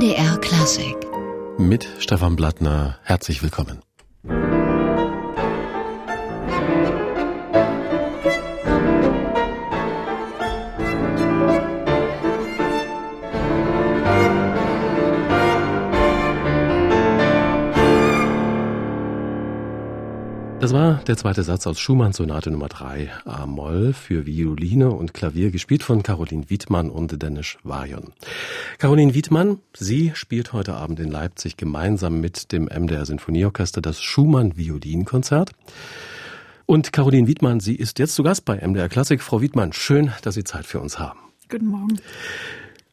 MDR Klassik. Mit Stefan Blattner herzlich willkommen. Das war der zweite Satz aus Schumanns Sonate Nummer 3 A-Moll für Violine und Klavier, gespielt von Caroline Wiedmann und Dennis Varion. Caroline Wiedmann, sie spielt heute Abend in Leipzig gemeinsam mit dem MDR Sinfonieorchester das Schumann Violinkonzert. Und Caroline Wiedmann, sie ist jetzt zu Gast bei MDR Klassik. Frau Wiedmann, schön, dass Sie Zeit für uns haben. Guten Morgen.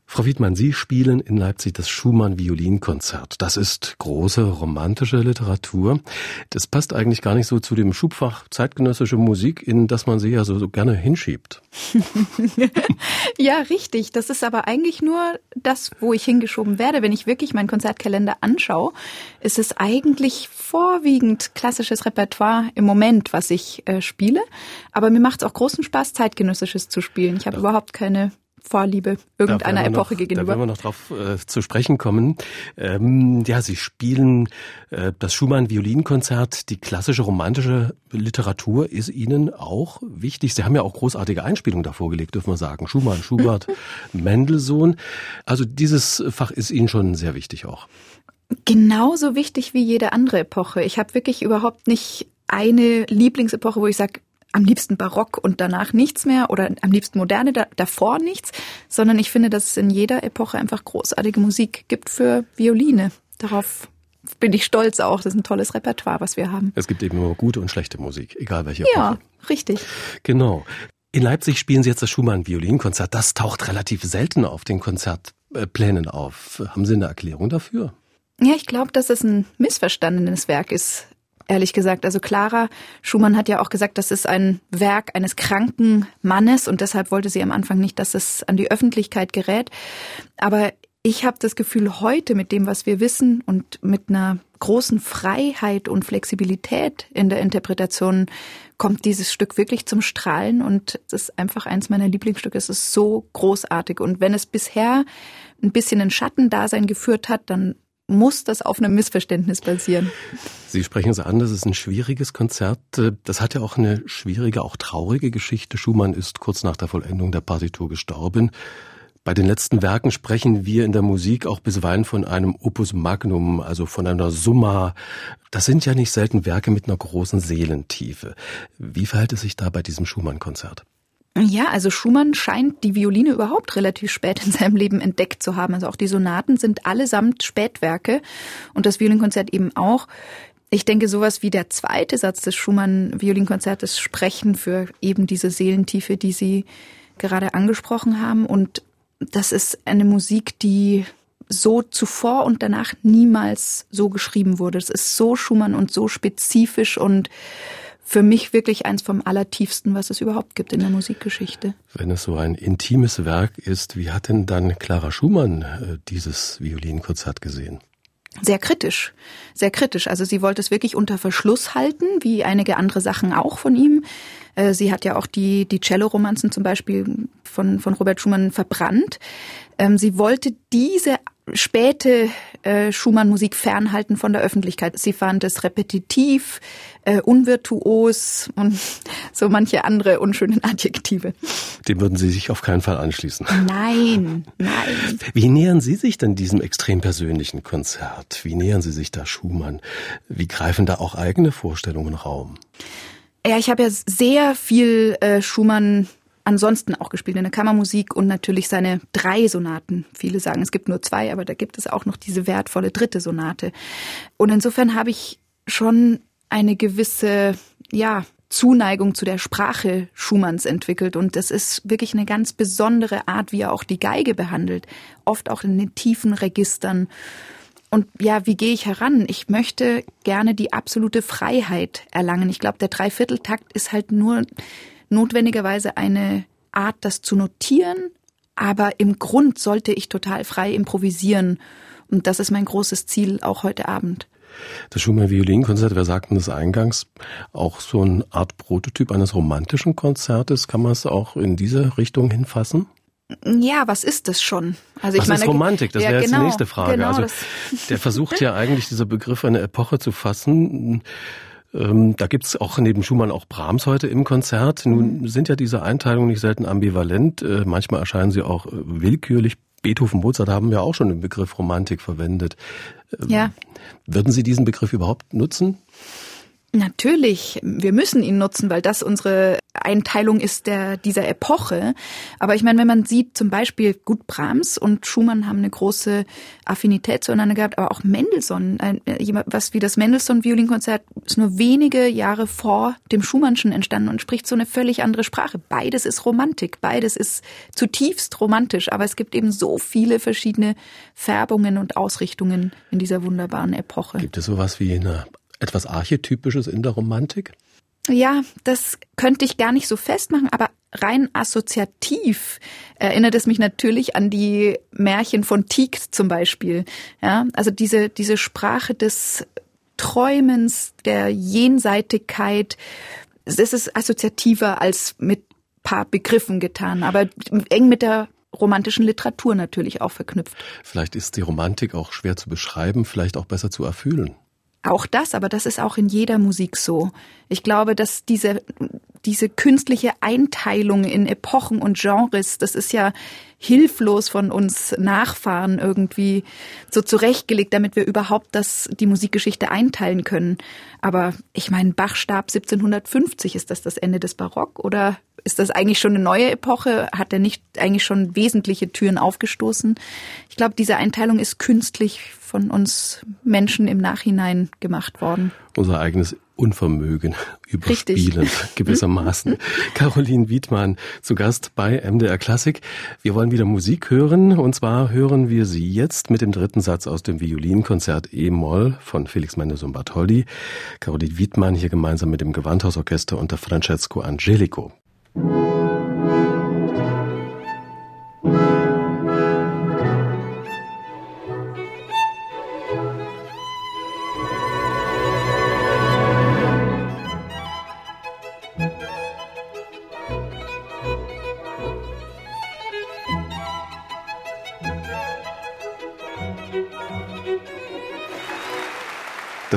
Frau Wiedmann, Sie spielen in Leipzig das Schumann Violinkonzert. Das ist große romantische Literatur. Das passt eigentlich gar nicht so zu dem Schubfach zeitgenössische Musik, in das man sie ja so, so gerne hinschiebt. ja, richtig. Das ist aber eigentlich nur das, wo ich hingeschoben werde. Wenn ich wirklich meinen Konzertkalender anschaue, ist es eigentlich vorwiegend klassisches Repertoire im Moment, was ich äh, spiele. Aber mir macht es auch großen Spaß, zeitgenössisches zu spielen. Ich habe ja. überhaupt keine Vorliebe irgendeiner Epoche noch, gegenüber. Da werden wir noch drauf äh, zu sprechen kommen. Ähm, ja, Sie spielen äh, das Schumann-Violinkonzert. Die klassische romantische Literatur ist Ihnen auch wichtig. Sie haben ja auch großartige Einspielungen davor gelegt, dürfen wir sagen. Schumann, Schubert, Mendelssohn. Also dieses Fach ist Ihnen schon sehr wichtig auch. Genauso wichtig wie jede andere Epoche. Ich habe wirklich überhaupt nicht eine Lieblingsepoche, wo ich sage, am liebsten Barock und danach nichts mehr oder am liebsten Moderne, da, davor nichts, sondern ich finde, dass es in jeder Epoche einfach großartige Musik gibt für Violine. Darauf bin ich stolz auch. Das ist ein tolles Repertoire, was wir haben. Es gibt eben nur gute und schlechte Musik, egal welche Epoche. Ja, richtig. Genau. In Leipzig spielen Sie jetzt das Schumann-Violinkonzert. Das taucht relativ selten auf den Konzertplänen auf. Haben Sie eine Erklärung dafür? Ja, ich glaube, dass es ein missverstandenes Werk ist ehrlich gesagt. Also Clara Schumann hat ja auch gesagt, das ist ein Werk eines kranken Mannes und deshalb wollte sie am Anfang nicht, dass es an die Öffentlichkeit gerät. Aber ich habe das Gefühl, heute mit dem, was wir wissen und mit einer großen Freiheit und Flexibilität in der Interpretation kommt dieses Stück wirklich zum Strahlen und es ist einfach eins meiner Lieblingsstücke. Es ist so großartig und wenn es bisher ein bisschen ein Schattendasein geführt hat, dann muss das auf einem Missverständnis basieren. Sie sprechen es an, das ist ein schwieriges Konzert. Das hat ja auch eine schwierige, auch traurige Geschichte. Schumann ist kurz nach der Vollendung der Partitur gestorben. Bei den letzten Werken sprechen wir in der Musik auch bisweilen von einem Opus Magnum, also von einer Summa. Das sind ja nicht selten Werke mit einer großen Seelentiefe. Wie verhält es sich da bei diesem Schumann-Konzert? Ja, also Schumann scheint die Violine überhaupt relativ spät in seinem Leben entdeckt zu haben. Also auch die Sonaten sind allesamt Spätwerke und das Violinkonzert eben auch. Ich denke, sowas wie der zweite Satz des Schumann-Violinkonzertes sprechen für eben diese Seelentiefe, die Sie gerade angesprochen haben. Und das ist eine Musik, die so zuvor und danach niemals so geschrieben wurde. Es ist so Schumann und so spezifisch und für mich wirklich eins vom allertiefsten, was es überhaupt gibt in der Musikgeschichte. Wenn es so ein intimes Werk ist, wie hat denn dann Clara Schumann äh, dieses Violinkonzert gesehen? Sehr kritisch, sehr kritisch. Also sie wollte es wirklich unter Verschluss halten, wie einige andere Sachen auch von ihm. Äh, sie hat ja auch die, die Cello-Romanzen zum Beispiel von, von Robert Schumann verbrannt. Ähm, sie wollte diese späte äh, Schumann-Musik fernhalten von der Öffentlichkeit. Sie fand es repetitiv, äh, unvirtuos und so manche andere unschönen Adjektive. Dem würden Sie sich auf keinen Fall anschließen. Nein, nein. Wie nähern Sie sich denn diesem extrem persönlichen Konzert? Wie nähern Sie sich da Schumann? Wie greifen da auch eigene Vorstellungen Raum? Ja, ich habe ja sehr viel äh, Schumann ansonsten auch gespielt in der Kammermusik und natürlich seine drei Sonaten. Viele sagen, es gibt nur zwei, aber da gibt es auch noch diese wertvolle dritte Sonate. Und insofern habe ich schon eine gewisse, ja, Zuneigung zu der Sprache Schumanns entwickelt. Und das ist wirklich eine ganz besondere Art, wie er auch die Geige behandelt. Oft auch in den tiefen Registern. Und ja, wie gehe ich heran? Ich möchte gerne die absolute Freiheit erlangen. Ich glaube, der Dreivierteltakt ist halt nur notwendigerweise eine Art, das zu notieren, aber im Grund sollte ich total frei improvisieren. Und das ist mein großes Ziel auch heute Abend. Das Schumann Violinkonzert, wir sagten das eingangs, auch so eine Art Prototyp eines romantischen Konzertes. Kann man es auch in diese Richtung hinfassen? Ja, was ist das schon? Also ich was meine, ist Romantik? Das ja, wäre jetzt genau, die nächste Frage. Genau, also der versucht ja eigentlich dieser Begriff eine Epoche zu fassen. Ähm, da gibt's auch neben Schumann auch Brahms heute im Konzert. Nun mhm. sind ja diese Einteilungen nicht selten ambivalent. Äh, manchmal erscheinen sie auch äh, willkürlich. Beethoven, Mozart haben ja auch schon den Begriff Romantik verwendet. Ähm, ja. Würden Sie diesen Begriff überhaupt nutzen? Natürlich, wir müssen ihn nutzen, weil das unsere Einteilung ist der, dieser Epoche. Aber ich meine, wenn man sieht, zum Beispiel gut Brahms und Schumann haben eine große Affinität zueinander gehabt, aber auch Mendelssohn, was wie das Mendelssohn-Violinkonzert ist nur wenige Jahre vor dem Schumannschen entstanden und spricht so eine völlig andere Sprache. Beides ist Romantik, beides ist zutiefst romantisch, aber es gibt eben so viele verschiedene Färbungen und Ausrichtungen in dieser wunderbaren Epoche. Gibt es sowas wie eine etwas Archetypisches in der Romantik? Ja, das könnte ich gar nicht so festmachen, aber rein assoziativ erinnert es mich natürlich an die Märchen von Tieck zum Beispiel. Ja, also diese, diese Sprache des Träumens, der Jenseitigkeit, es ist assoziativer als mit paar Begriffen getan, aber eng mit der romantischen Literatur natürlich auch verknüpft. Vielleicht ist die Romantik auch schwer zu beschreiben, vielleicht auch besser zu erfühlen. Auch das, aber das ist auch in jeder Musik so. Ich glaube, dass diese, diese künstliche Einteilung in Epochen und Genres, das ist ja hilflos von uns Nachfahren irgendwie so zurechtgelegt, damit wir überhaupt das, die Musikgeschichte einteilen können. Aber ich meine, Bach starb 1750. Ist das das Ende des Barock oder ist das eigentlich schon eine neue Epoche? Hat er nicht eigentlich schon wesentliche Türen aufgestoßen? Ich glaube, diese Einteilung ist künstlich von uns Menschen im Nachhinein gemacht worden. Unser eigenes Unvermögen überspielen, Richtig. gewissermaßen. Caroline Wiedmann zu Gast bei MDR Klassik. Wir wollen wieder Musik hören und zwar hören wir sie jetzt mit dem dritten Satz aus dem Violinkonzert E-Moll von Felix Mendelssohn Bartholdy. Caroline Wiedmann hier gemeinsam mit dem Gewandhausorchester unter Francesco Angelico.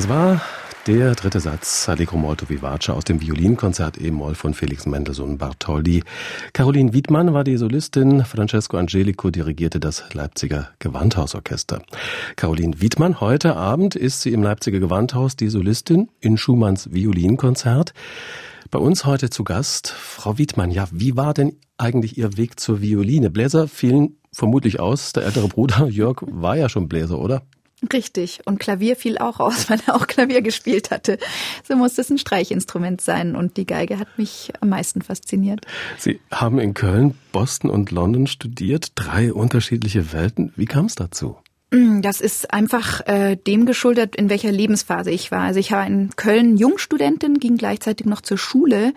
Das war der dritte Satz Allegro molto vivace aus dem Violinkonzert E-Moll von Felix Mendelssohn Bartholdy. Caroline Wiedmann war die Solistin, Francesco Angelico dirigierte das Leipziger Gewandhausorchester. Caroline Wiedmann, heute Abend ist sie im Leipziger Gewandhaus die Solistin in Schumanns Violinkonzert. Bei uns heute zu Gast Frau Wiedmann. Ja, wie war denn eigentlich Ihr Weg zur Violine? Bläser fielen vermutlich aus. Der ältere Bruder Jörg war ja schon Bläser, oder? Richtig. Und Klavier fiel auch aus, weil er auch Klavier gespielt hatte. So muss es ein Streichinstrument sein. Und die Geige hat mich am meisten fasziniert. Sie haben in Köln, Boston und London studiert. Drei unterschiedliche Welten. Wie kam es dazu? Mm, das ist einfach äh, dem geschuldet, in welcher Lebensphase ich war. Also ich war in Köln Jungstudentin, ging gleichzeitig noch zur Schule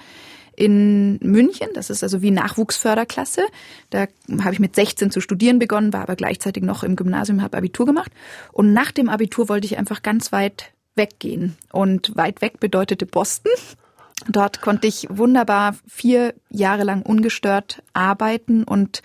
in München. Das ist also wie Nachwuchsförderklasse. Da habe ich mit 16 zu studieren begonnen, war aber gleichzeitig noch im Gymnasium, habe Abitur gemacht. Und nach dem Abitur wollte ich einfach ganz weit weggehen. Und weit weg bedeutete Boston. Dort konnte ich wunderbar vier Jahre lang ungestört arbeiten und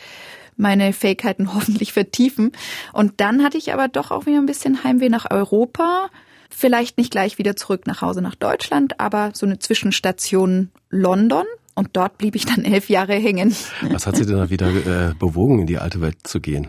meine Fähigkeiten hoffentlich vertiefen. Und dann hatte ich aber doch auch wieder ein bisschen Heimweh nach Europa Vielleicht nicht gleich wieder zurück nach Hause nach Deutschland, aber so eine Zwischenstation London. Und dort blieb ich dann elf Jahre hängen. Was hat Sie denn da wieder äh, bewogen, in die alte Welt zu gehen?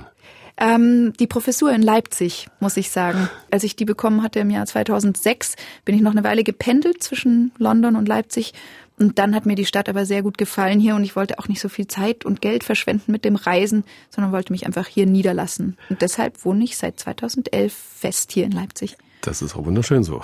Ähm, die Professur in Leipzig, muss ich sagen. Als ich die bekommen hatte im Jahr 2006, bin ich noch eine Weile gependelt zwischen London und Leipzig. Und dann hat mir die Stadt aber sehr gut gefallen hier und ich wollte auch nicht so viel Zeit und Geld verschwenden mit dem Reisen, sondern wollte mich einfach hier niederlassen. Und deshalb wohne ich seit 2011 fest hier in Leipzig. Das ist auch wunderschön so.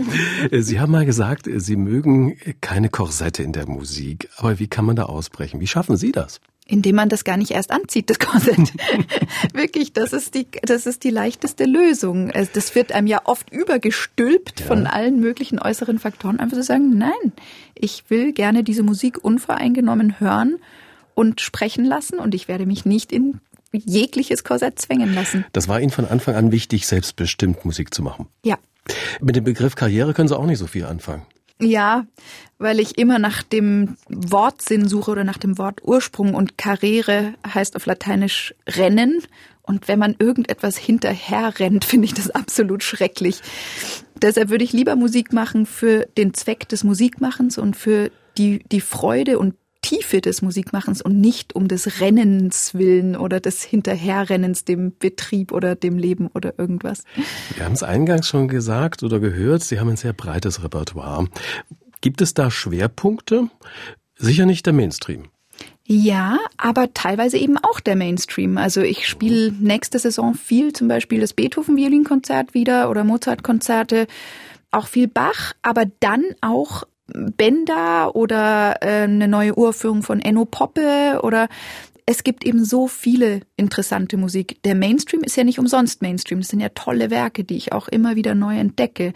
Sie haben mal gesagt, Sie mögen keine Korsette in der Musik. Aber wie kann man da ausbrechen? Wie schaffen Sie das? Indem man das gar nicht erst anzieht, das Korsett. Wirklich, das ist die, das ist die leichteste Lösung. Das wird einem ja oft übergestülpt ja. von allen möglichen äußeren Faktoren. Einfach zu sagen, nein, ich will gerne diese Musik unvoreingenommen hören und sprechen lassen und ich werde mich nicht in jegliches Korsett zwängen lassen. Das war Ihnen von Anfang an wichtig, selbstbestimmt Musik zu machen? Ja. Mit dem Begriff Karriere können Sie auch nicht so viel anfangen. Ja, weil ich immer nach dem Wortsinn suche oder nach dem Wortursprung und Karriere heißt auf Lateinisch Rennen. Und wenn man irgendetwas hinterher rennt, finde ich das absolut schrecklich. Deshalb würde ich lieber Musik machen für den Zweck des Musikmachens und für die, die Freude und Tiefe des Musikmachens und nicht um des Rennens willen oder des Hinterherrennens dem Betrieb oder dem Leben oder irgendwas. Wir haben es eingangs schon gesagt oder gehört, Sie haben ein sehr breites Repertoire. Gibt es da Schwerpunkte? Sicher nicht der Mainstream. Ja, aber teilweise eben auch der Mainstream. Also ich spiele nächste Saison viel zum Beispiel das Beethoven-Violinkonzert wieder oder Mozart-Konzerte, auch viel Bach, aber dann auch Bender oder äh, eine neue Uraufführung von Enno Poppe oder es gibt eben so viele interessante Musik. Der Mainstream ist ja nicht umsonst Mainstream. Das sind ja tolle Werke, die ich auch immer wieder neu entdecke.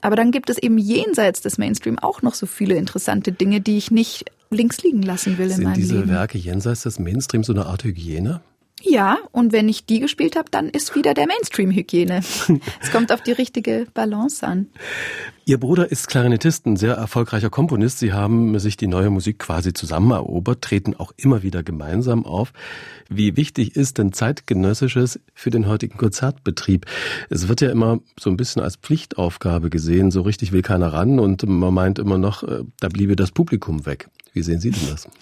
Aber dann gibt es eben jenseits des Mainstream auch noch so viele interessante Dinge, die ich nicht links liegen lassen will in sind meinem diese Leben. Werke jenseits des Mainstream so eine Art Hygiene? Ja, und wenn ich die gespielt habe, dann ist wieder der Mainstream-Hygiene. es kommt auf die richtige Balance an. Ihr Bruder ist Klarinettist, ein sehr erfolgreicher Komponist. Sie haben sich die neue Musik quasi zusammen erobert, treten auch immer wieder gemeinsam auf. Wie wichtig ist denn zeitgenössisches für den heutigen Konzertbetrieb? Es wird ja immer so ein bisschen als Pflichtaufgabe gesehen. So richtig will keiner ran und man meint immer noch, äh, da bliebe das Publikum weg. Wie sehen Sie denn das?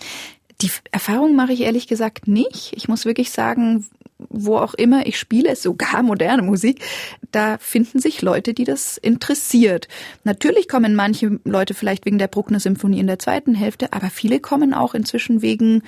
Die Erfahrung mache ich ehrlich gesagt nicht. Ich muss wirklich sagen, wo auch immer ich spiele, sogar moderne Musik, da finden sich Leute, die das interessiert. Natürlich kommen manche Leute vielleicht wegen der Bruckner Symphonie in der zweiten Hälfte, aber viele kommen auch inzwischen wegen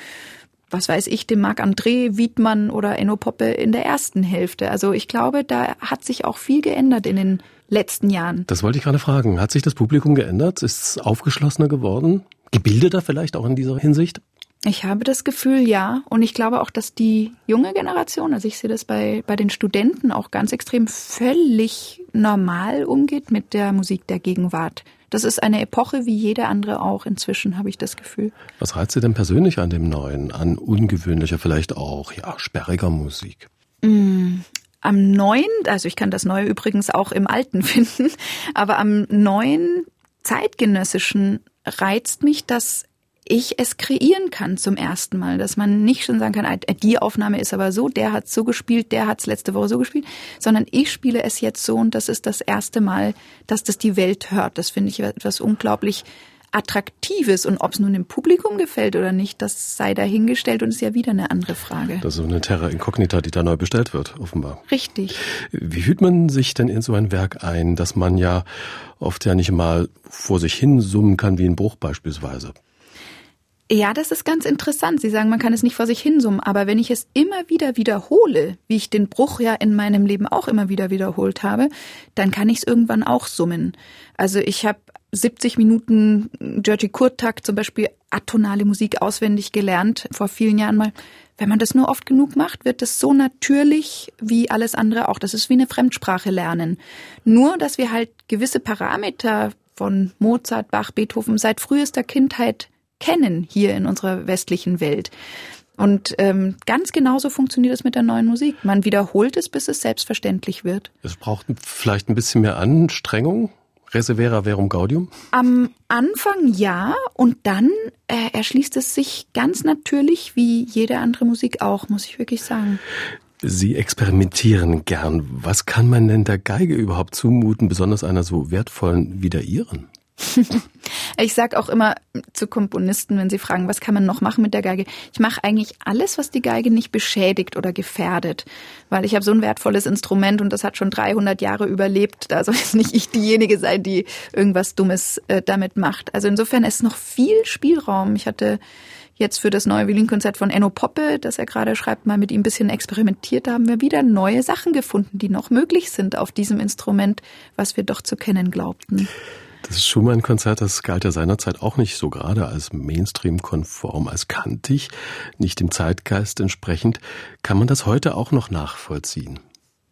was weiß ich, dem Marc André, Wiedmann oder Enno Poppe in der ersten Hälfte. Also ich glaube, da hat sich auch viel geändert in den letzten Jahren. Das wollte ich gerade fragen. Hat sich das Publikum geändert? Ist es aufgeschlossener geworden? Gebildeter vielleicht auch in dieser Hinsicht? Ich habe das Gefühl, ja. Und ich glaube auch, dass die junge Generation, also ich sehe das bei, bei den Studenten auch ganz extrem völlig normal umgeht mit der Musik der Gegenwart. Das ist eine Epoche wie jede andere auch inzwischen, habe ich das Gefühl. Was reizt Sie denn persönlich an dem Neuen, an ungewöhnlicher, vielleicht auch, ja, sperriger Musik? Mm, am Neuen, also ich kann das Neue übrigens auch im Alten finden, aber am Neuen zeitgenössischen reizt mich, dass ich es kreieren kann zum ersten Mal, dass man nicht schon sagen kann, äh, die Aufnahme ist aber so, der hat so gespielt, der hat es letzte Woche so gespielt, sondern ich spiele es jetzt so und das ist das erste Mal, dass das die Welt hört. Das finde ich etwas unglaublich Attraktives und ob es nun dem Publikum gefällt oder nicht, das sei dahingestellt und ist ja wieder eine andere Frage. Das ist so eine Terra Incognita, die da neu bestellt wird, offenbar. Richtig. Wie fühlt man sich denn in so ein Werk ein, dass man ja oft ja nicht mal vor sich hin summen kann wie ein Bruch beispielsweise? Ja, das ist ganz interessant. Sie sagen, man kann es nicht vor sich hinsummen, aber wenn ich es immer wieder wiederhole, wie ich den Bruch ja in meinem Leben auch immer wieder wiederholt habe, dann kann ich es irgendwann auch summen. Also ich habe 70 Minuten Georgie Kurtakt zum Beispiel atonale Musik auswendig gelernt vor vielen Jahren mal. Wenn man das nur oft genug macht, wird es so natürlich wie alles andere auch. Das ist wie eine Fremdsprache lernen. Nur, dass wir halt gewisse Parameter von Mozart, Bach, Beethoven seit frühester Kindheit kennen hier in unserer westlichen Welt. Und ähm, ganz genauso funktioniert es mit der neuen Musik. Man wiederholt es, bis es selbstverständlich wird. Es braucht vielleicht ein bisschen mehr Anstrengung. Resevera verum gaudium? Am Anfang ja und dann äh, erschließt es sich ganz natürlich wie jede andere Musik auch, muss ich wirklich sagen. Sie experimentieren gern. Was kann man denn der Geige überhaupt zumuten, besonders einer so wertvollen wie der Ihren? ich sag auch immer zu Komponisten, wenn sie fragen, was kann man noch machen mit der Geige? Ich mache eigentlich alles, was die Geige nicht beschädigt oder gefährdet, weil ich habe so ein wertvolles Instrument und das hat schon 300 Jahre überlebt. Da soll jetzt nicht ich diejenige sein, die irgendwas Dummes äh, damit macht. Also insofern ist noch viel Spielraum. Ich hatte jetzt für das neue Violinkonzert von Enno Poppe, das er gerade schreibt, mal mit ihm ein bisschen experimentiert, haben wir wieder neue Sachen gefunden, die noch möglich sind auf diesem Instrument, was wir doch zu kennen glaubten. Das Schumann-Konzert, das galt ja seinerzeit auch nicht so gerade als Mainstream-konform, als kantig, nicht dem Zeitgeist entsprechend. Kann man das heute auch noch nachvollziehen?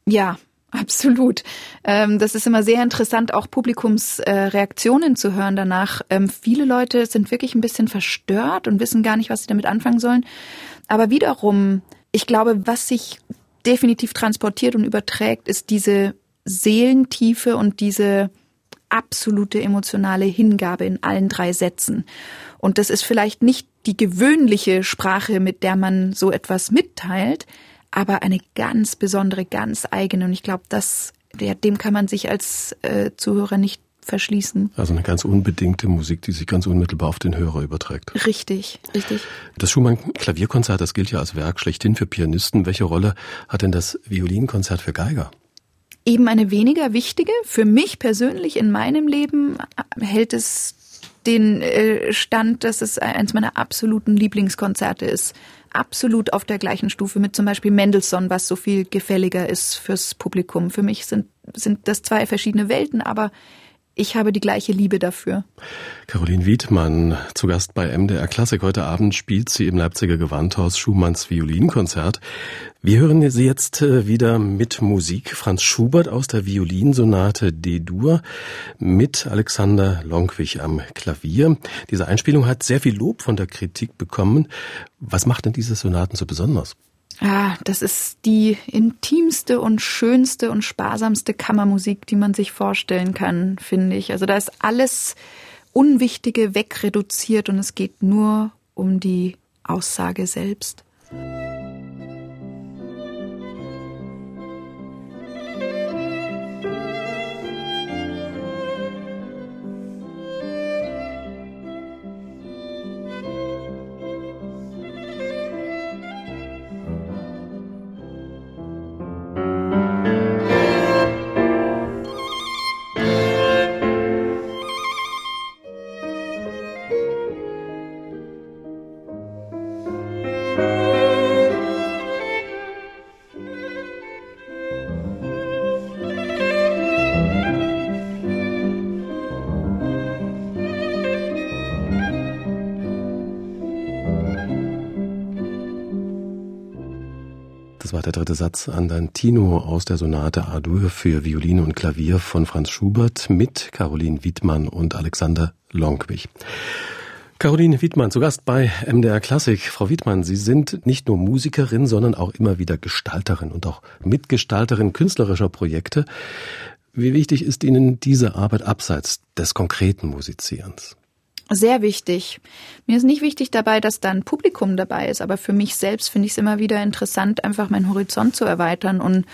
Ja, Absolut. Ähm, das ist immer sehr interessant, auch Publikumsreaktionen zu hören danach. Ähm, viele Leute sind wirklich ein bisschen verstört und wissen gar nicht, was sie damit anfangen sollen. Aber wiederum, ich glaube, was sich definitiv transportiert und überträgt, ist diese Seelentiefe und diese absolute emotionale Hingabe in allen drei Sätzen. Und das ist vielleicht nicht die gewöhnliche Sprache, mit der man so etwas mitteilt, aber eine ganz besondere, ganz eigene. Und ich glaube, das, dem kann man sich als äh, Zuhörer nicht verschließen. Also eine ganz unbedingte Musik, die sich ganz unmittelbar auf den Hörer überträgt. Richtig, richtig. Das Schumann-Klavierkonzert, das gilt ja als Werk schlechthin für Pianisten. Welche Rolle hat denn das Violinkonzert für Geiger? Eben eine weniger wichtige. Für mich persönlich in meinem Leben hält es den äh, Stand, dass es eines meiner absoluten Lieblingskonzerte ist. Absolut auf der gleichen Stufe mit zum Beispiel Mendelssohn, was so viel gefälliger ist fürs Publikum. Für mich sind, sind das zwei verschiedene Welten, aber ich habe die gleiche Liebe dafür. Caroline Wiedmann, zu Gast bei MDR Klassik. Heute Abend spielt sie im Leipziger Gewandhaus Schumanns Violinkonzert. Wir hören sie jetzt äh, wieder mit Musik. Franz Schubert aus der Violinsonate D-Dur mit Alexander Lonkwig am Klavier. Diese Einspielung hat sehr viel Lob von der Kritik bekommen. Was macht denn diese Sonaten so besonders? Ah, das ist die intimste und schönste und sparsamste Kammermusik, die man sich vorstellen kann, finde ich. Also da ist alles Unwichtige wegreduziert und es geht nur um die Aussage selbst. Der dritte Satz Andantino aus der Sonate A-Dur für Violine und Klavier von Franz Schubert mit Caroline Wiedmann und Alexander Lonkwig. Caroline Wiedmann zu Gast bei MDR Klassik. Frau Wiedmann, Sie sind nicht nur Musikerin, sondern auch immer wieder Gestalterin und auch Mitgestalterin künstlerischer Projekte. Wie wichtig ist Ihnen diese Arbeit abseits des konkreten Musizierens? Sehr wichtig. Mir ist nicht wichtig dabei, dass da ein Publikum dabei ist, aber für mich selbst finde ich es immer wieder interessant, einfach meinen Horizont zu erweitern und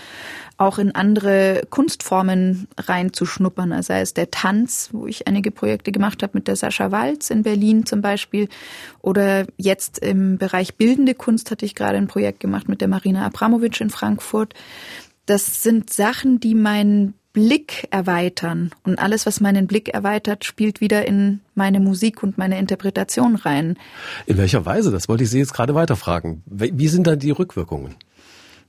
auch in andere Kunstformen reinzuschnuppern. Also sei es der Tanz, wo ich einige Projekte gemacht habe mit der Sascha Walz in Berlin zum Beispiel. Oder jetzt im Bereich bildende Kunst hatte ich gerade ein Projekt gemacht mit der Marina Abramovic in Frankfurt. Das sind Sachen, die meinen Blick erweitern. Und alles, was meinen Blick erweitert, spielt wieder in meine Musik und meine Interpretation rein. In welcher Weise? Das wollte ich Sie jetzt gerade weiterfragen. Wie sind da die Rückwirkungen?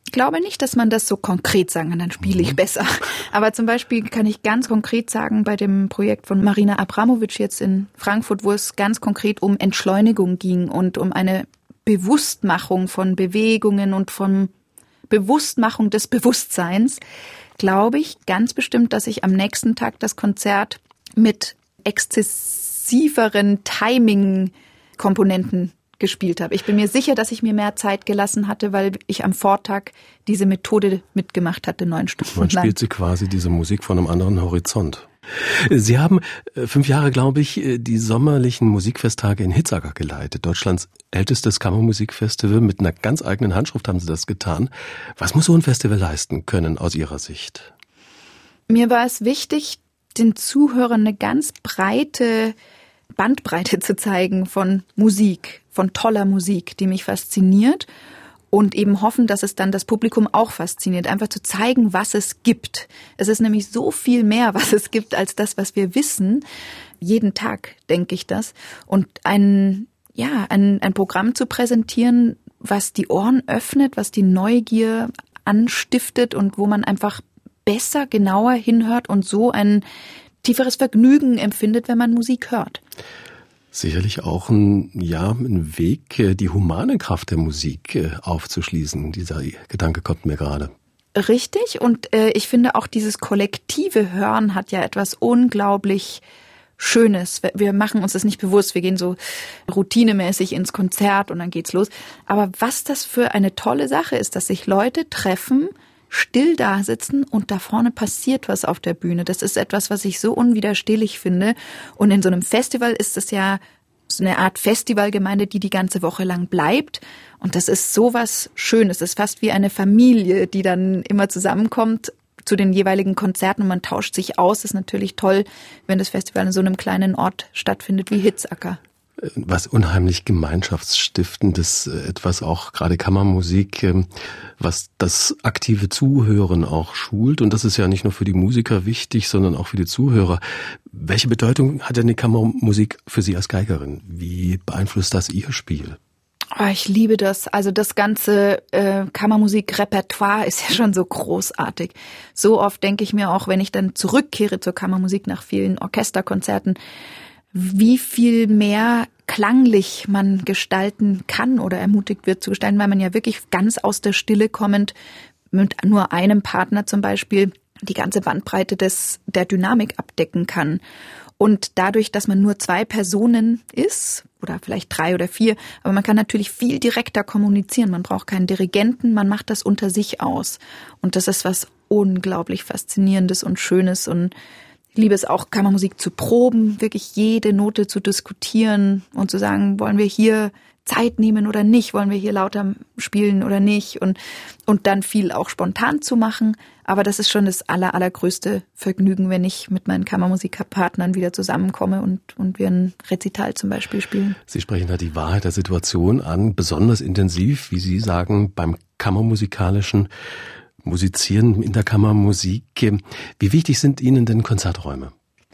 Ich glaube nicht, dass man das so konkret sagen kann, dann spiele ich mhm. besser. Aber zum Beispiel kann ich ganz konkret sagen, bei dem Projekt von Marina Abramovic jetzt in Frankfurt, wo es ganz konkret um Entschleunigung ging und um eine Bewusstmachung von Bewegungen und von Bewusstmachung des Bewusstseins, glaube ich ganz bestimmt, dass ich am nächsten Tag das Konzert mit exzessiveren Timing-Komponenten gespielt habe. Ich bin mir sicher, dass ich mir mehr Zeit gelassen hatte, weil ich am Vortag diese Methode mitgemacht hatte, neun Stunden Man spielt sie quasi diese Musik von einem anderen Horizont. Sie haben äh, fünf Jahre, glaube ich, äh, die sommerlichen Musikfesttage in Hitzacker geleitet. Deutschlands ältestes Kammermusikfestival. Mit einer ganz eigenen Handschrift haben Sie das getan. Was muss so ein Festival leisten können aus Ihrer Sicht? Mir war es wichtig, den Zuhörern eine ganz breite Bandbreite zu zeigen von Musik, von toller Musik, die mich fasziniert und eben hoffen, dass es dann das Publikum auch fasziniert, einfach zu zeigen, was es gibt. Es ist nämlich so viel mehr, was es gibt, als das, was wir wissen. Jeden Tag denke ich das. Und ein, ja, ein, ein Programm zu präsentieren, was die Ohren öffnet, was die Neugier anstiftet und wo man einfach besser, genauer hinhört und so ein tieferes Vergnügen empfindet, wenn man Musik hört sicherlich auch ein, ja, ein Weg, äh, die humane Kraft der Musik äh, aufzuschließen. Dieser Gedanke kommt mir gerade. Richtig. Und äh, ich finde auch dieses kollektive Hören hat ja etwas unglaublich Schönes. Wir machen uns das nicht bewusst. Wir gehen so routinemäßig ins Konzert und dann geht's los. Aber was das für eine tolle Sache ist, dass sich Leute treffen, still da sitzen und da vorne passiert was auf der Bühne. Das ist etwas, was ich so unwiderstehlich finde. Und in so einem Festival ist es ja so eine Art Festivalgemeinde, die die ganze Woche lang bleibt. Und das ist sowas Schönes. Es ist fast wie eine Familie, die dann immer zusammenkommt zu den jeweiligen Konzerten und man tauscht sich aus. Das ist natürlich toll, wenn das Festival in so einem kleinen Ort stattfindet wie Hitzacker was unheimlich Gemeinschaftsstiftendes, äh, etwas auch gerade Kammermusik, ähm, was das aktive Zuhören auch schult. Und das ist ja nicht nur für die Musiker wichtig, sondern auch für die Zuhörer. Welche Bedeutung hat denn die Kammermusik für Sie als Geigerin? Wie beeinflusst das Ihr Spiel? Oh, ich liebe das. Also das ganze äh, Kammermusik-Repertoire ist ja schon so großartig. So oft denke ich mir auch, wenn ich dann zurückkehre zur Kammermusik nach vielen Orchesterkonzerten, wie viel mehr klanglich man gestalten kann oder ermutigt wird zu gestalten, weil man ja wirklich ganz aus der Stille kommend mit nur einem Partner zum Beispiel die ganze Bandbreite des, der Dynamik abdecken kann. Und dadurch, dass man nur zwei Personen ist, oder vielleicht drei oder vier, aber man kann natürlich viel direkter kommunizieren. Man braucht keinen Dirigenten, man macht das unter sich aus. Und das ist was unglaublich Faszinierendes und Schönes und ich liebe es auch, Kammermusik zu proben, wirklich jede Note zu diskutieren und zu sagen, wollen wir hier Zeit nehmen oder nicht, wollen wir hier lauter spielen oder nicht und, und dann viel auch spontan zu machen. Aber das ist schon das aller, allergrößte Vergnügen, wenn ich mit meinen Kammermusikpartnern wieder zusammenkomme und, und wir ein Rezital zum Beispiel spielen. Sie sprechen da die Wahrheit der Situation an, besonders intensiv, wie Sie sagen, beim kammermusikalischen Musizieren in der Kammermusik. Wie wichtig sind Ihnen denn Konzerträume?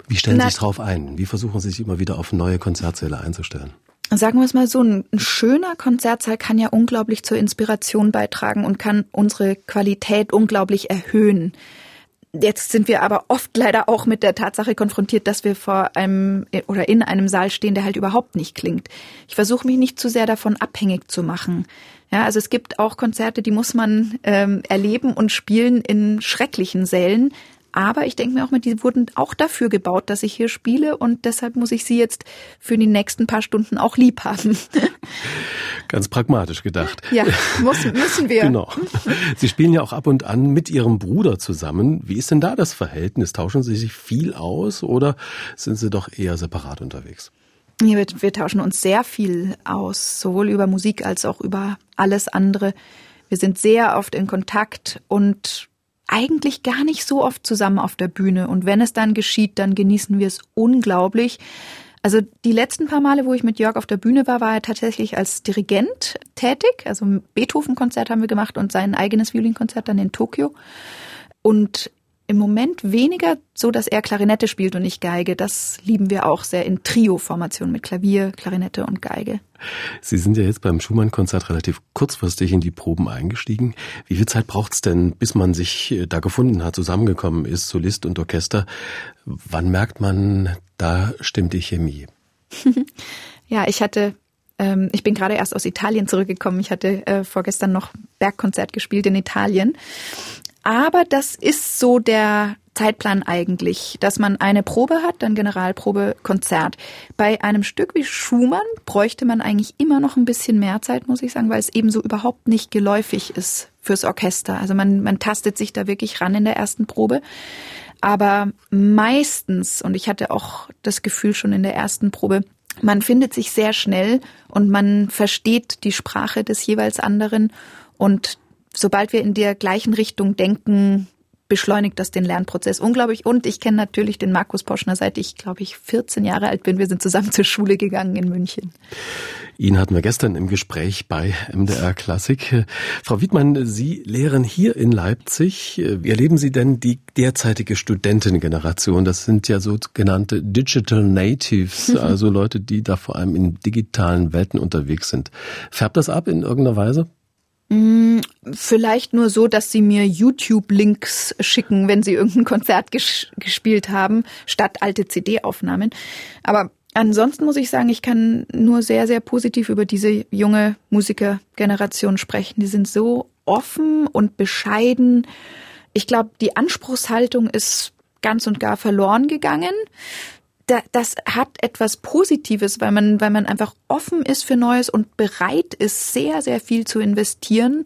Wie stellen Sie sich darauf ein? Wie versuchen Sie sich immer wieder auf neue Konzertsäle einzustellen? Sagen wir es mal so, ein, schöner Konzertsaal kann ja unglaublich zur Inspiration beitragen und kann unsere Qualität unglaublich erhöhen. Jetzt sind wir aber oft leider auch mit der Tatsache konfrontiert, dass wir vor einem oder in einem Saal stehen, der halt überhaupt nicht klingt. Ich versuche mich nicht zu sehr davon abhängig zu machen. Ja, also es gibt auch Konzerte, die muss man ähm, erleben und spielen in schrecklichen Sälen. Aber ich denke mir auch mal, die wurden auch dafür gebaut, dass ich hier spiele und deshalb muss ich sie jetzt für die nächsten paar Stunden auch lieb haben. Ganz pragmatisch gedacht. Ja, muss, müssen wir. Genau. Sie spielen ja auch ab und an mit Ihrem Bruder zusammen. Wie ist denn da das Verhältnis? Tauschen Sie sich viel aus oder sind Sie doch eher separat unterwegs? Wir, wir tauschen uns sehr viel aus, sowohl über Musik als auch über alles andere. Wir sind sehr oft in Kontakt und eigentlich gar nicht so oft zusammen auf der Bühne. Und wenn es dann geschieht, dann genießen wir es unglaublich. Also die letzten paar Male, wo ich mit Jörg auf der Bühne war, war er tatsächlich als Dirigent tätig. Also ein Beethoven-Konzert haben wir gemacht und sein eigenes Violinkonzert dann in Tokio. Und im Moment weniger so, dass er Klarinette spielt und ich Geige. Das lieben wir auch sehr in Trio-Formation mit Klavier, Klarinette und Geige. Sie sind ja jetzt beim Schumann-Konzert relativ kurzfristig in die Proben eingestiegen. Wie viel Zeit braucht es denn, bis man sich äh, da gefunden hat, zusammengekommen ist, Solist und Orchester? Wann merkt man, da stimmt die Chemie? ja, ich hatte ähm, ich bin gerade erst aus Italien zurückgekommen. Ich hatte äh, vorgestern noch Bergkonzert gespielt in Italien aber das ist so der Zeitplan eigentlich, dass man eine Probe hat, dann Generalprobe, Konzert. Bei einem Stück wie Schumann bräuchte man eigentlich immer noch ein bisschen mehr Zeit, muss ich sagen, weil es eben so überhaupt nicht geläufig ist fürs Orchester. Also man, man tastet sich da wirklich ran in der ersten Probe. Aber meistens, und ich hatte auch das Gefühl schon in der ersten Probe, man findet sich sehr schnell und man versteht die Sprache des jeweils anderen und sobald wir in der gleichen Richtung denken, beschleunigt das den Lernprozess unglaublich. Und ich kenne natürlich den Markus Poschner, seit ich, glaube ich, 14 Jahre alt bin. Wir sind zusammen zur Schule gegangen in München. Ihn hatten wir gestern im Gespräch bei MDR Klassik. Frau Wiedmann, Sie lehren hier in Leipzig. Wie erleben Sie denn die derzeitige Studentengeneration? Das sind ja sogenannte Digital Natives, also Leute, die da vor allem in digitalen Welten unterwegs sind. Färbt das ab in irgendeiner Weise? Mm, vielleicht nur so, dass sie mir YouTube-Links schicken, wenn sie irgendein Konzert ges gespielt haben, statt alte CD-Aufnahmen. Aber ansonsten muss ich sagen, ich kann nur sehr, sehr positiv über diese junge Musikergeneration sprechen. Die sind so offen und bescheiden. Ich glaube, die Anspruchshaltung ist ganz und gar verloren gegangen das hat etwas Positives, weil man, weil man einfach offen ist für Neues und bereit ist, sehr, sehr viel zu investieren.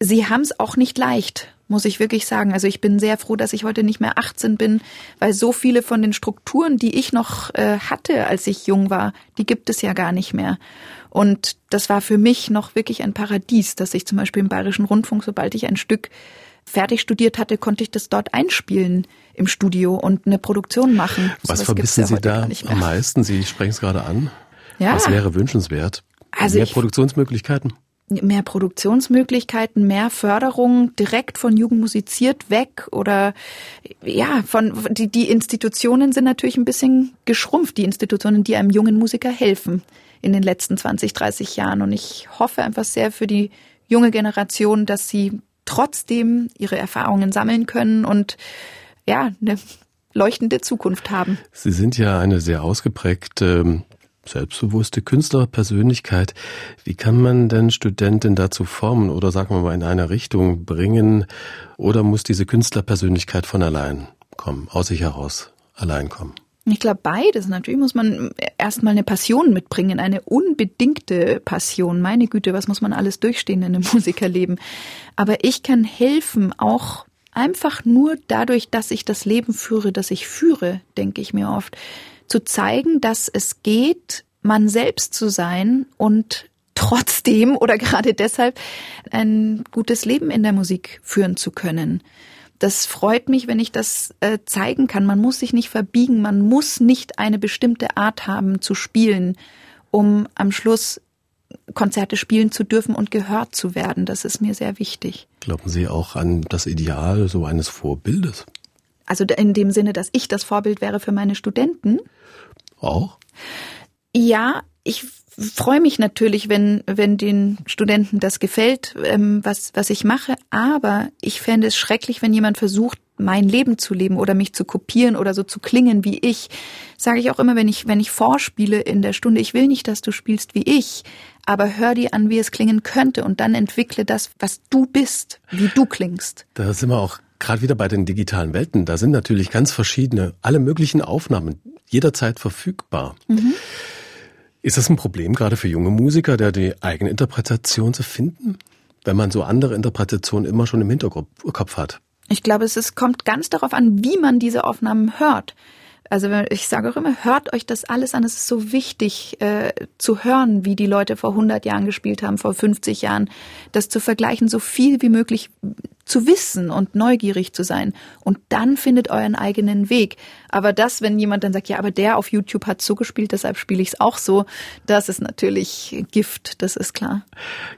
Sie haben es auch nicht leicht, muss ich wirklich sagen. Also ich bin sehr froh, dass ich heute nicht mehr 18 bin, weil so viele von den Strukturen, die ich noch äh, hatte, als ich jung war, die gibt es ja gar nicht mehr. Und das war für mich noch wirklich ein Paradies, dass ich zum Beispiel im Bayerischen Rundfunk, sobald ich ein Stück fertig studiert hatte, konnte ich das dort einspielen im Studio und eine Produktion machen. Was so vermissen ja Sie da am meisten? Sie sprechen es gerade an. Ja. Was wäre wünschenswert? Also Mehr Produktionsmöglichkeiten? mehr Produktionsmöglichkeiten, mehr Förderung direkt von Jugend musiziert weg oder ja, von die, die Institutionen sind natürlich ein bisschen geschrumpft, die Institutionen, die einem jungen Musiker helfen in den letzten 20, 30 Jahren. Und ich hoffe einfach sehr für die junge Generation, dass sie trotzdem ihre Erfahrungen sammeln können und ja, eine leuchtende Zukunft haben. Sie sind ja eine sehr ausgeprägte selbstbewusste Künstlerpersönlichkeit. Wie kann man denn Studenten dazu formen oder sagen wir mal in eine Richtung bringen? Oder muss diese Künstlerpersönlichkeit von allein kommen, aus sich heraus allein kommen? Ich glaube beides. Natürlich muss man erstmal eine Passion mitbringen, eine unbedingte Passion. Meine Güte, was muss man alles durchstehen in einem Musikerleben? Aber ich kann helfen, auch einfach nur dadurch, dass ich das Leben führe, das ich führe, denke ich mir oft zu zeigen, dass es geht, man selbst zu sein und trotzdem oder gerade deshalb ein gutes Leben in der Musik führen zu können. Das freut mich, wenn ich das äh, zeigen kann. Man muss sich nicht verbiegen, man muss nicht eine bestimmte Art haben zu spielen, um am Schluss Konzerte spielen zu dürfen und gehört zu werden. Das ist mir sehr wichtig. Glauben Sie auch an das Ideal so eines Vorbildes? Also in dem Sinne, dass ich das Vorbild wäre für meine Studenten. Auch? Ja, ich freue mich natürlich, wenn, wenn den Studenten das gefällt, ähm, was, was ich mache. Aber ich fände es schrecklich, wenn jemand versucht, mein Leben zu leben oder mich zu kopieren oder so zu klingen wie ich. Sage ich auch immer, wenn ich, wenn ich vorspiele in der Stunde, ich will nicht, dass du spielst wie ich, aber hör dir an, wie es klingen könnte und dann entwickle das, was du bist, wie du klingst. Da sind wir auch gerade wieder bei den digitalen Welten, da sind natürlich ganz verschiedene, alle möglichen Aufnahmen jederzeit verfügbar. Mhm. Ist das ein Problem gerade für junge Musiker, der die eigene Interpretation zu finden, wenn man so andere Interpretationen immer schon im Hinterkopf hat? Ich glaube, es ist, kommt ganz darauf an, wie man diese Aufnahmen hört. Also ich sage auch immer, hört euch das alles an. Es ist so wichtig äh, zu hören, wie die Leute vor 100 Jahren gespielt haben, vor 50 Jahren. Das zu vergleichen, so viel wie möglich zu wissen und neugierig zu sein. Und dann findet euren eigenen Weg. Aber das, wenn jemand dann sagt, ja, aber der auf YouTube hat so gespielt, deshalb spiele ich es auch so, das ist natürlich Gift, das ist klar.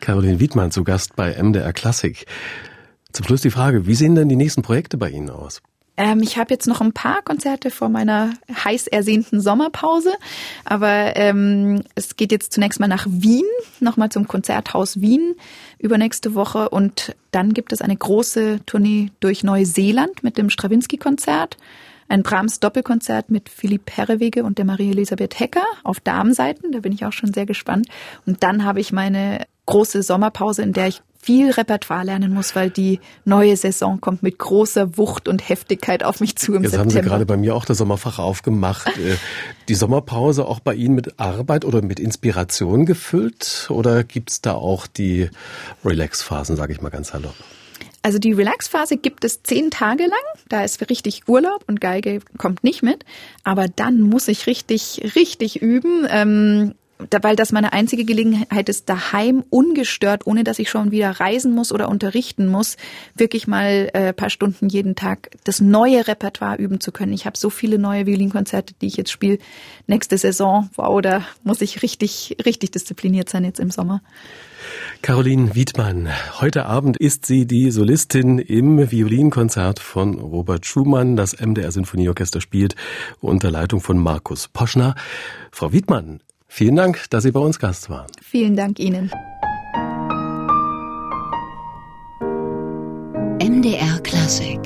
Caroline Wiedmann zu Gast bei MDR Klassik. Zum Schluss die Frage, wie sehen denn die nächsten Projekte bei Ihnen aus? Ähm, ich habe jetzt noch ein paar Konzerte vor meiner heiß ersehnten Sommerpause, aber ähm, es geht jetzt zunächst mal nach Wien, nochmal zum Konzerthaus Wien übernächste Woche und dann gibt es eine große Tournee durch Neuseeland mit dem Strawinski-Konzert. Ein Brahms Doppelkonzert mit Philipp Herrewege und der Marie-Elisabeth Hecker auf Damenseiten. Da bin ich auch schon sehr gespannt. Und dann habe ich meine große Sommerpause, in der ich viel Repertoire lernen muss, weil die neue Saison kommt mit großer Wucht und Heftigkeit auf mich zu im Jetzt September. haben Sie gerade bei mir auch das Sommerfach aufgemacht. Äh, die Sommerpause auch bei Ihnen mit Arbeit oder mit Inspiration gefüllt? Oder gibt's da auch die Relax-Phasen, sage ich mal ganz salopp? Also die Relax-Phase gibt es zehn Tage lang. Da ist richtig Urlaub und Geige kommt nicht mit. Aber dann muss ich richtig, richtig üben. Ähm, weil das meine einzige Gelegenheit ist, daheim ungestört, ohne dass ich schon wieder reisen muss oder unterrichten muss, wirklich mal äh, paar Stunden jeden Tag das neue Repertoire üben zu können. Ich habe so viele neue Violinkonzerte, die ich jetzt spiele. Nächste Saison, wow, da muss ich richtig, richtig diszipliniert sein jetzt im Sommer. Caroline Wiedmann, heute Abend ist sie die Solistin im Violinkonzert von Robert Schumann. Das MDR Sinfonieorchester spielt unter Leitung von Markus Poschner. Frau Wiedmann, Vielen Dank, dass Sie bei uns Gast waren. Vielen Dank Ihnen. MDR Klassik